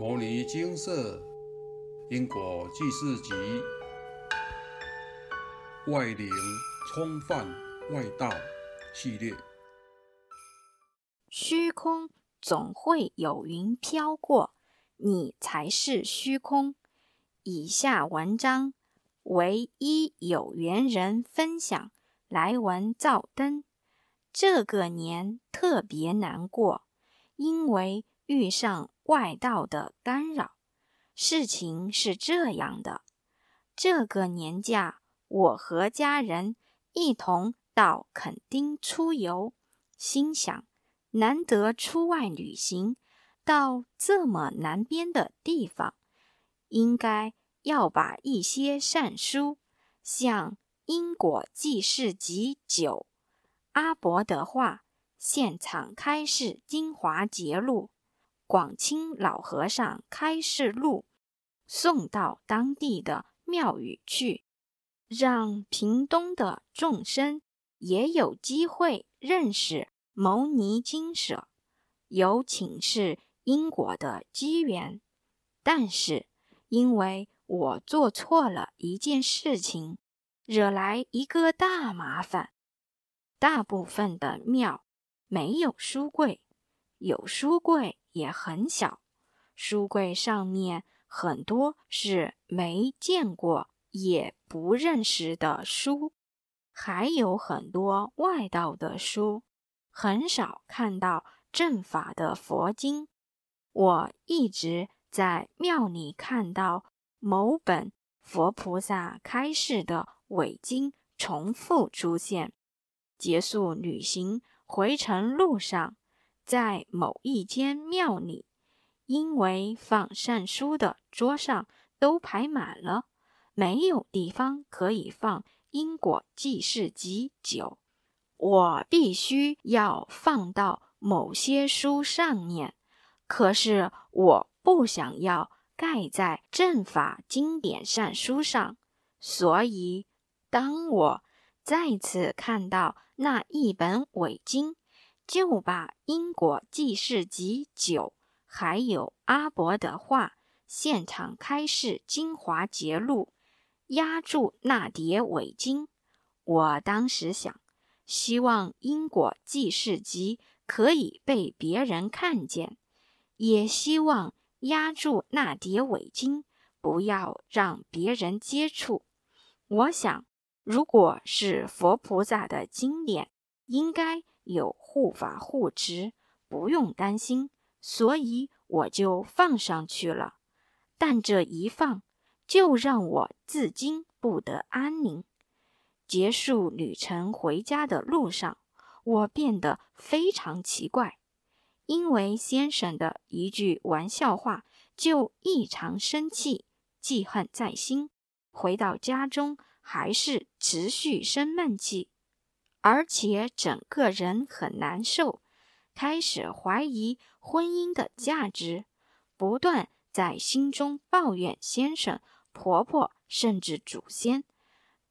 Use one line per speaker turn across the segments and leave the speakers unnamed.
摩尼金色因果记事集，外灵冲犯外道系列。
虚空总会有云飘过，你才是虚空。以下文章为一有缘人分享，来文照灯。这个年特别难过，因为遇上。外道的干扰，事情是这样的：这个年假，我和家人一同到垦丁出游，心想难得出外旅行，到这么南边的地方，应该要把一些善书，像《因果记事集九》、阿伯的话、现场开示精华节录。广清老和尚开示录送到当地的庙宇去，让屏东的众生也有机会认识牟尼经舍，有请示因果的机缘。但是因为我做错了一件事情，惹来一个大麻烦。大部分的庙没有书柜，有书柜。也很小，书柜上面很多是没见过也不认识的书，还有很多外道的书，很少看到正法的佛经。我一直在庙里看到某本佛菩萨开示的伪经重复出现。结束旅行回程路上。在某一间庙里，因为放善书的桌上都排满了，没有地方可以放《因果记事集九》，我必须要放到某些书上面。可是我不想要盖在正法经典善书上，所以当我再次看到那一本伪经。就把《因果记事集九》还有阿伯的话现场开示精华节录压住那叠伪经。我当时想，希望《因果记事集》可以被别人看见，也希望压住那叠伪经，不要让别人接触。我想，如果是佛菩萨的经典，应该。有护法护持，不用担心，所以我就放上去了。但这一放，就让我至今不得安宁。结束旅程回家的路上，我变得非常奇怪，因为先生的一句玩笑话，就异常生气，记恨在心。回到家中，还是持续生闷气。而且整个人很难受，开始怀疑婚姻的价值，不断在心中抱怨先生、婆婆，甚至祖先。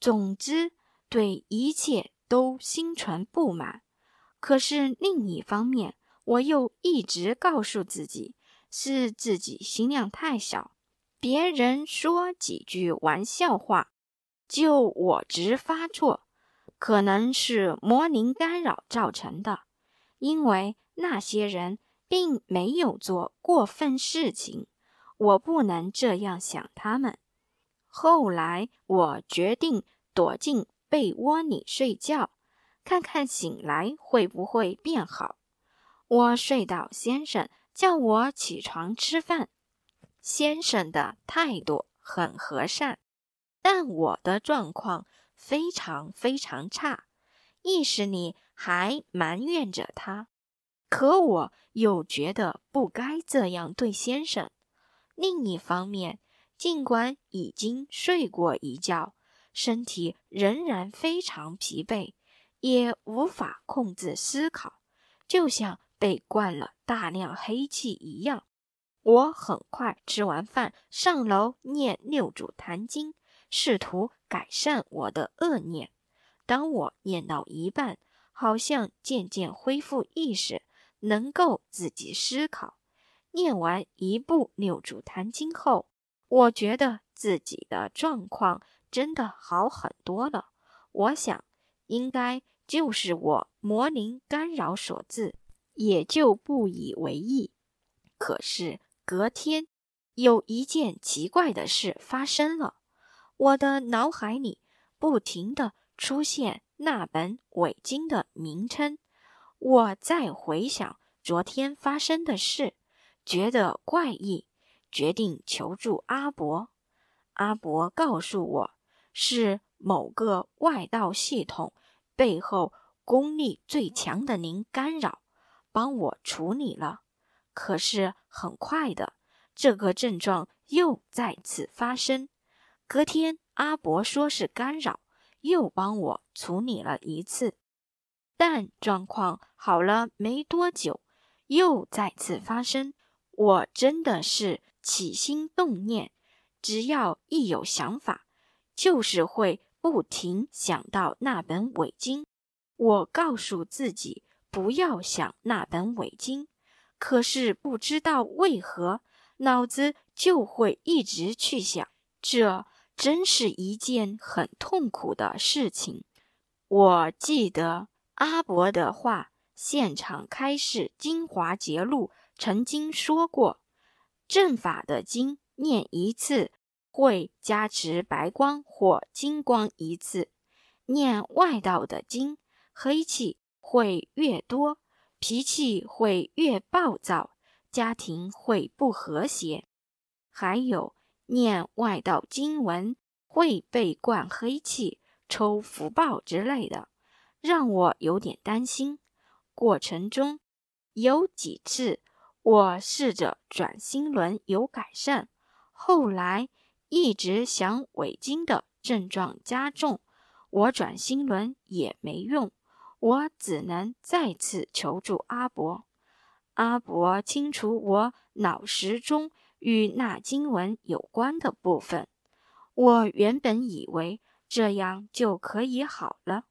总之，对一切都心存不满。可是另一方面，我又一直告诉自己，是自己心量太小，别人说几句玩笑话，就我直发作。可能是魔灵干扰造成的，因为那些人并没有做过分事情，我不能这样想他们。后来我决定躲进被窝里睡觉，看看醒来会不会变好。我睡到先生叫我起床吃饭，先生的态度很和善，但我的状况。非常非常差，意识里还埋怨着他，可我又觉得不该这样对先生。另一方面，尽管已经睡过一觉，身体仍然非常疲惫，也无法控制思考，就像被灌了大量黑气一样。我很快吃完饭，上楼念六祖坛经。试图改善我的恶念。当我念到一半，好像渐渐恢复意识，能够自己思考。念完一部《六祖坛经》后，我觉得自己的状况真的好很多了。我想，应该就是我魔灵干扰所致，也就不以为意。可是隔天，有一件奇怪的事发生了，我的脑海里不停的出现那本伪经的名称。我再回想昨天发生的事，觉得怪异，决定求助阿伯。阿伯告诉我，是某个外道系统背后功力最强的灵干扰，帮我处理了。可是很快的，这个症状又再次发生。隔天，阿伯说是干扰，又帮我处理了一次。但状况好了没多久，又再次发生。我真的是起心动念，只要一有想法，就是会不停想到那本伪经。我告诉自己不要想那本伪经，可是不知道为何，脑子就会一直去想。这真是一件很痛苦的事情。我记得。阿伯的话，现场开示《精华节录》曾经说过：正法的经念一次，会加持白光或金光一次；念外道的经，黑气会越多，脾气会越暴躁，家庭会不和谐。还有念外道经文会被灌黑气、抽福报之类的。让我有点担心。过程中有几次，我试着转心轮有改善，后来一直想伪经的症状加重，我转心轮也没用，我只能再次求助阿伯。阿伯清除我脑石中与那经文有关的部分，我原本以为这样就可以好了。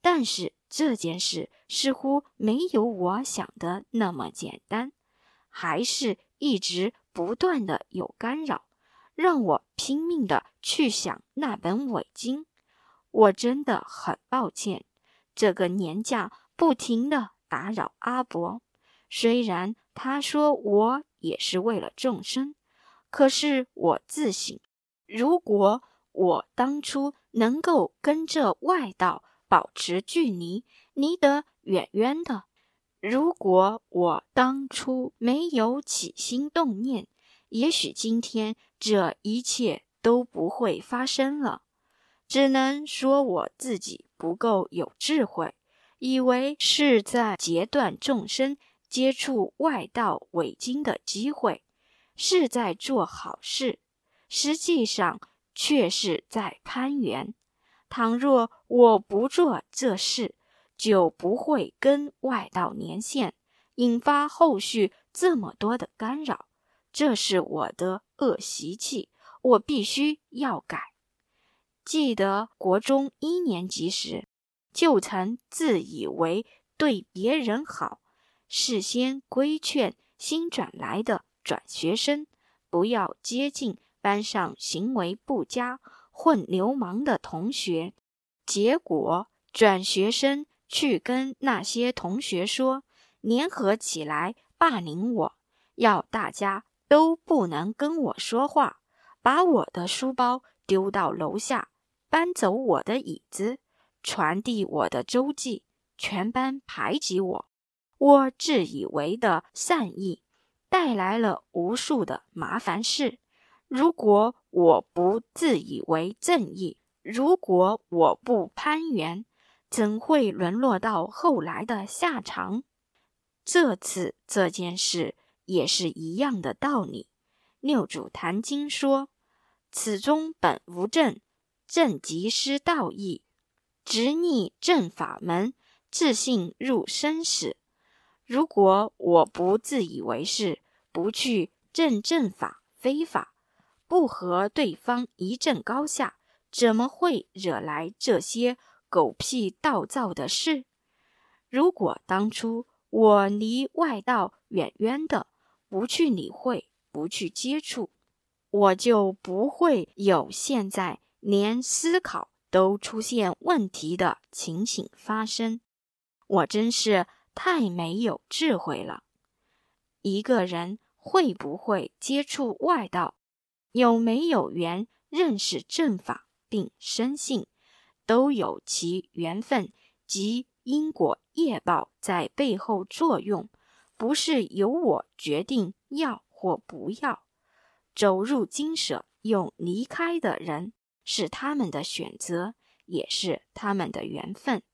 但是这件事似乎没有我想的那么简单，还是一直不断的有干扰，让我拼命的去想那本伪经。我真的很抱歉，这个年假不停的打扰阿伯。虽然他说我也是为了众生，可是我自省，如果我当初能够跟着外道。保持距离，离得远远的。如果我当初没有起心动念，也许今天这一切都不会发生了。只能说我自己不够有智慧，以为是在截断众生接触外道伪经的机会，是在做好事，实际上却是在攀缘。倘若我不做这事，就不会跟外道连线，引发后续这么多的干扰。这是我的恶习气，我必须要改。记得国中一年级时，就曾自以为对别人好，事先规劝新转来的转学生不要接近班上行为不佳。混流氓的同学，结果转学生去跟那些同学说，联合起来霸凌我，要大家都不能跟我说话，把我的书包丢到楼下，搬走我的椅子，传递我的周记，全班排挤我。我自以为的善意，带来了无数的麻烦事。如果我不自以为正义，如果我不攀援，怎会沦落到后来的下场？这次这件事也是一样的道理。六祖坛经说：“此中本无正，正即失道义，执逆正法门，自信入生死。”如果我不自以为是，不去正正法非法。不和对方一正高下，怎么会惹来这些狗屁道造的事？如果当初我离外道远远的，不去理会，不去接触，我就不会有现在连思考都出现问题的情形发生。我真是太没有智慧了。一个人会不会接触外道，有没有缘认识正法并深信，都有其缘分及因果业报在背后作用。不是由我决定要或不要，走入金舍又离开的人是他们的选择，也是他们的缘分。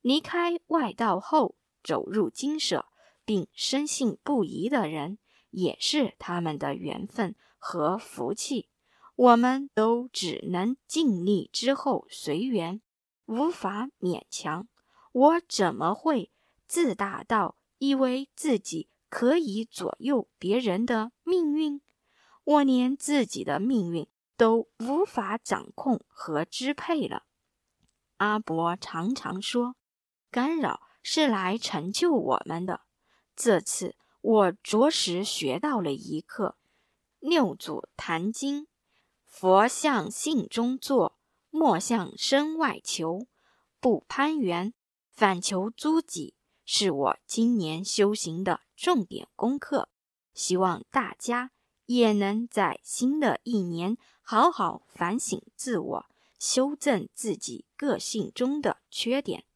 离开外道后走入金舍并深信不疑的人，也是他们的缘分和福气。我们都只能尽力之后随缘，无法勉强。我怎么会自大到？以为自己可以左右别人的命运，我连自己的命运都无法掌控和支配了。阿伯常常说，干扰是来成就我们的。这次我着实学到了一课。六祖坛经：佛向性中坐，莫向身外求。不攀缘，反求诸己。是我今年修行的重点功课，希望大家也能在新的一年好好反省自我，修正自己个性中的缺点，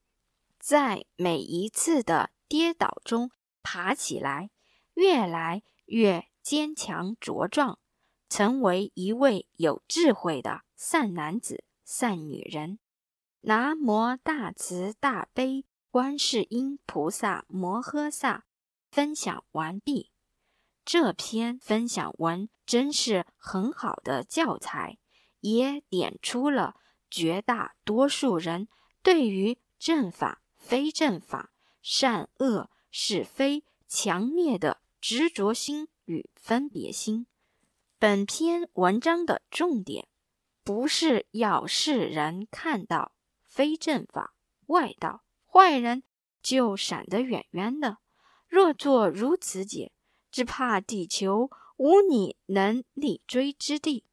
在每一次的跌倒中爬起来，越来越坚强茁壮，成为一位有智慧的善男子、善女人。南无大慈大悲。观世音菩萨摩诃萨分享完毕。这篇分享文真是很好的教材，也点出了绝大多数人对于正法、非正法、善恶、是非强烈的执着心与分别心。本篇文章的重点不是要世人看到非正法、外道。坏人就闪得远远的。若做如此解，只怕地球无你能立锥之地。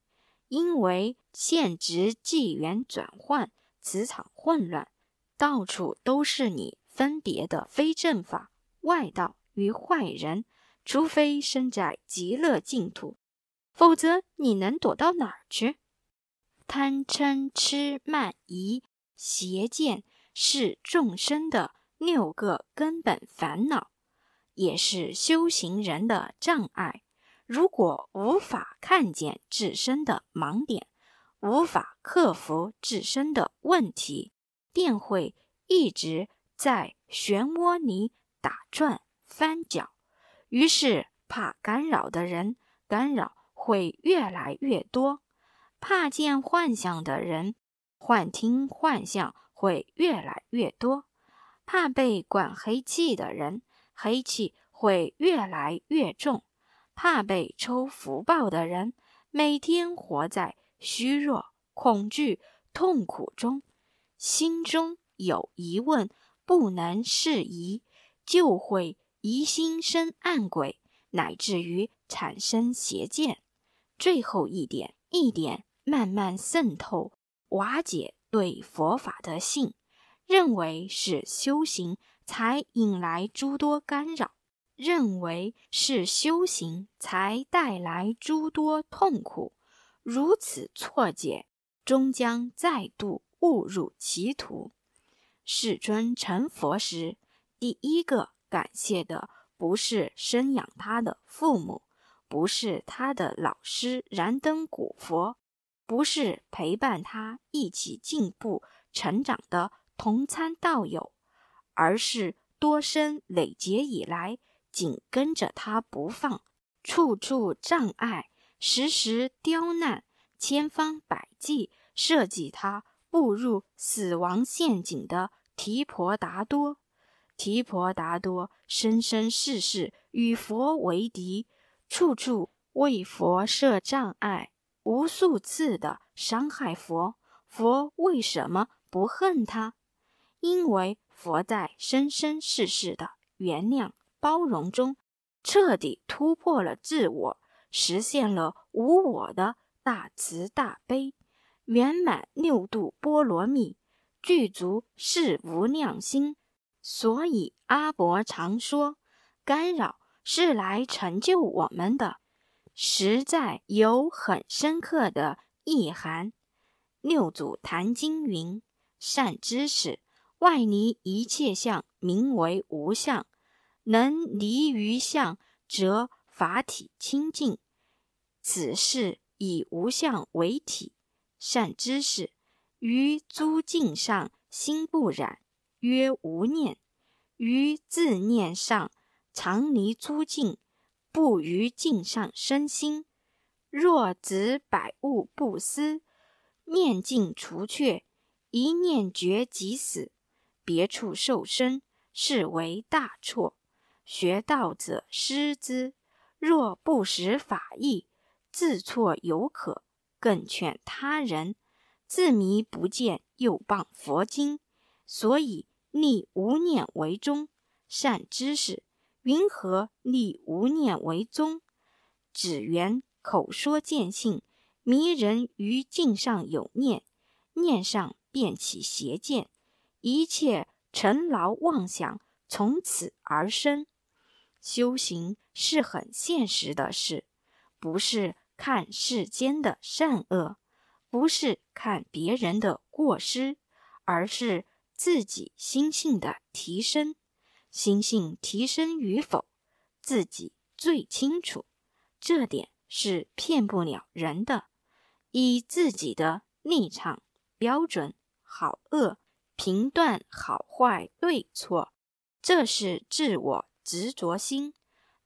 因为现值纪元转换，磁场混乱，到处都是你分别的非正法、外道与坏人。除非身在极乐净土，否则你能躲到哪儿去？贪嗔痴慢疑邪见。是众生的六个根本烦恼，也是修行人的障碍。如果无法看见自身的盲点，无法克服自身的问题，便会一直在漩涡里打转翻搅。于是，怕干扰的人，干扰会越来越多；怕见幻象的人，幻听幻象。会越来越多，怕被管黑气的人，黑气会越来越重；怕被抽福报的人，每天活在虚弱、恐惧、痛苦中，心中有疑问，不能释疑，就会疑心生暗鬼，乃至于产生邪见。最后一点，一点慢慢渗透、瓦解。对佛法的信，认为是修行才引来诸多干扰，认为是修行才带来诸多痛苦，如此错解，终将再度误入歧途。世尊成佛时，第一个感谢的不是生养他的父母，不是他的老师燃灯古佛。不是陪伴他一起进步成长的同参道友，而是多生累劫以来紧跟着他不放，处处障碍，时时刁难，千方百计设计他步入死亡陷阱的提婆达多。提婆达多生生世世与佛为敌，处处为佛设障碍。无数次的伤害佛，佛为什么不恨他？因为佛在生生世世的原谅包容中，彻底突破了自我，实现了无我的大慈大悲，圆满六度波罗蜜，具足是无量心。所以阿伯常说，干扰是来成就我们的，实在有很深刻的意涵。六祖坛经云：“善知识，外离一切相，名为无相。能离于相，则法体清净。此事以无相为体。善知识，于诸境上心不染，曰无念；于自念上常离诸境，不于境上生心。若执百物不思。”念尽除却，一念绝即死，别处受生，是为大错。学道者失之，若不识法义，自错犹可；更劝他人，自迷不见，又谤佛经。所以立无念为宗。善知识，云何立无念为宗？只缘口说见性。迷人于境上有念，念上便起邪见，一切尘劳妄想从此而生。修行是很现实的事，不是看世间的善恶，不是看别人的过失，而是自己心性的提升。心性提升与否，自己最清楚，这点是骗不了人的。以自己的立场标准好恶评断好坏对错，这是自我执着心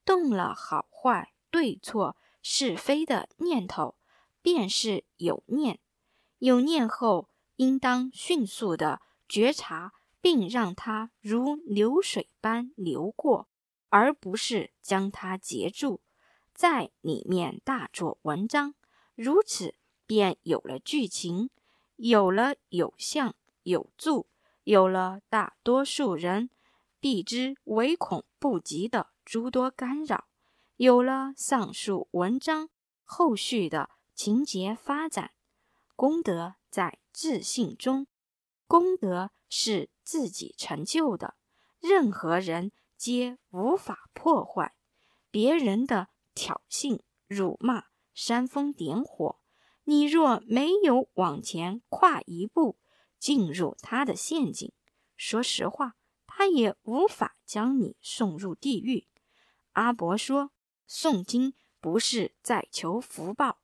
动了好坏对错是非的念头，便是有念。有念后，应当迅速的觉察，并让它如流水般流过，而不是将它截住，在里面大做文章。如此。便有了剧情，有了有相有助，有了大多数人避之唯恐不及的诸多干扰，有了上述文章后续的情节发展。功德在自信中，功德是自己成就的，任何人皆无法破坏。别人的挑衅、辱骂、煽风点火。你若没有往前跨一步，进入他的陷阱，说实话，他也无法将你送入地狱。阿伯说，诵经不是在求福报，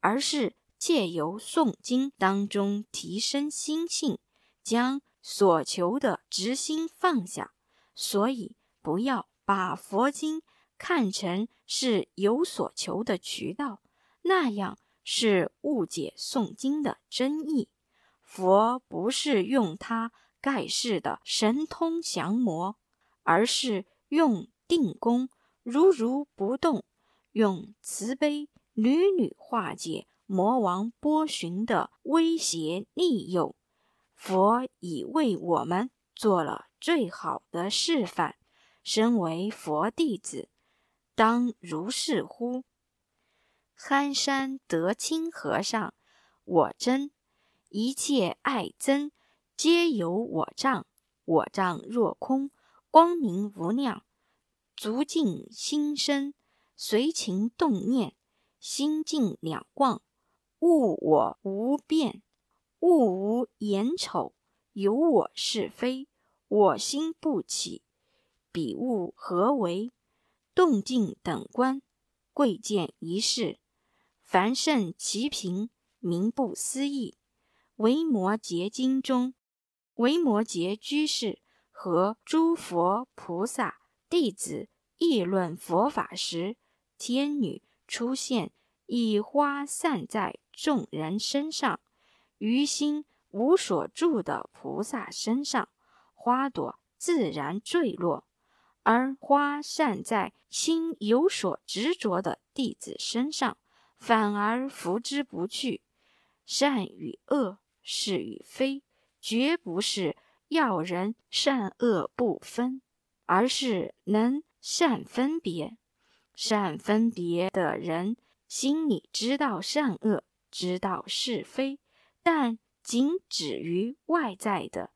而是借由诵经当中提升心性，将所求的执心放下。所以，不要把佛经看成是有所求的渠道，那样。是误解诵经的真意。佛不是用它盖世的神通降魔，而是用定功如如不动，用慈悲屡屡化解魔王波旬的威胁利诱。佛已为我们做了最好的示范，身为佛弟子，当如是乎？憨山得清和尚，我真一切爱憎，皆由我障。我障若空，光明无量，足尽心生，随情动念，心境两忘，物我无变，物无眼丑，有我是非，我心不起，彼物何为？动静等观，贵贱一事。凡圣其平，名不思议。维摩诘经中，维摩诘居士和诸佛菩萨弟子议论佛法时，天女出现，以花散在众人身上，于心无所住的菩萨身上，花朵自然坠落；而花散在心有所执着的弟子身上。反而拂之不去，善与恶，是与非，绝不是要人善恶不分，而是能善分别。善分别的人，心里知道善恶，知道是非，但仅止于外在的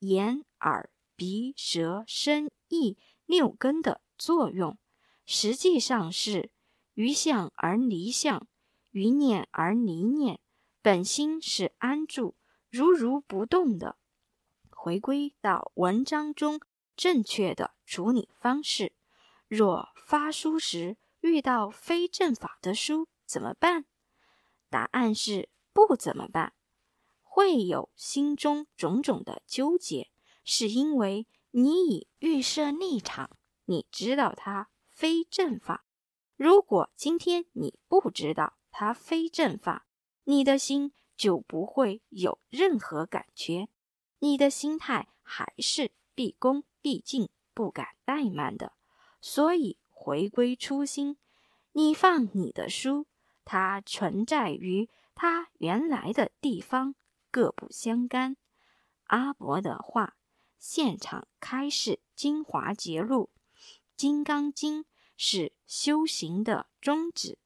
眼、耳、鼻、舌、身、意六根的作用，实际上是于相而离相，于念而离念，本心是安住，如如不动的。回归到文章中正确的处理方式。若发书时遇到非正法的书怎么办？答案是不怎么办。会有心中种种的纠结，是因为你已预设立场，你知道它非正法。如果今天你不知道它非正法，你的心就不会有任何感觉。你的心态还是毕恭毕竟、不敢怠慢的，所以回归初心。你放你的书，它存在于它原来的地方，各不相干。阿伯的话，现场开示精华节录，《金刚经》是修行的宗旨，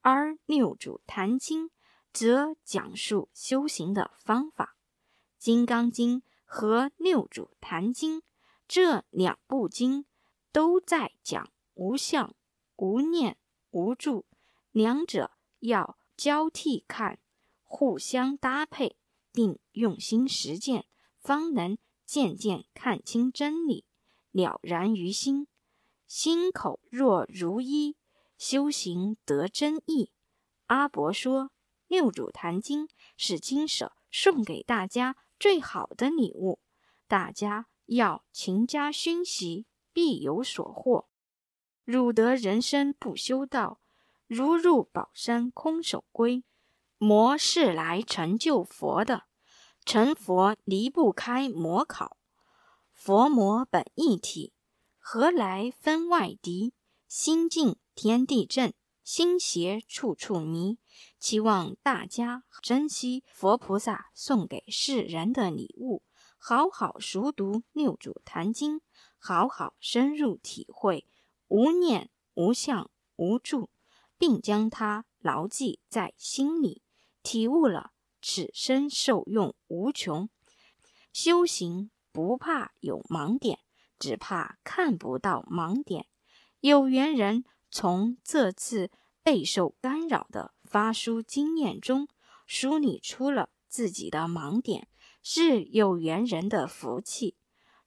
而六祖坛经则讲述修行的方法。《金刚经》和《六祖坛经》这两部经都在讲无相、无念、无住，两者要交替看，互相搭配，并用心实践，方能渐渐看清真理，了然于心。心口若如一，修行得真意。阿伯说，《六祖坛经》是经舍送给大家。最好的礼物，大家要勤加熏习，必有所获。汝得人生不修道，如入宝山空手归。魔是来成就佛的，成佛离不开魔考。佛魔本一体，何来分外敌？心静天地正，心邪处处迷。期望大家珍惜佛菩萨送给世人的礼物，好好熟读《六祖坛经》，好好深入体会无念、无相、无住，并将它牢记在心里，体悟了此生受用无穷。修行不怕有盲点，只怕看不到盲点。有缘人从这次备受干扰的。发书经验中梳理出了自己的盲点，是有缘人的福气。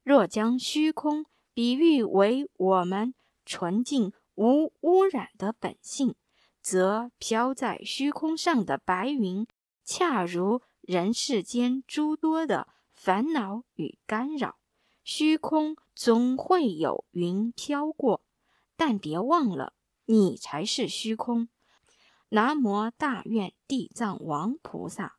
若将虚空比喻为我们纯净无污染的本性，则飘在虚空上的白云，恰如人世间诸多的烦恼与干扰。虚空总会有云飘过，但别忘了，你才是虚空。南无大愿地藏王菩萨。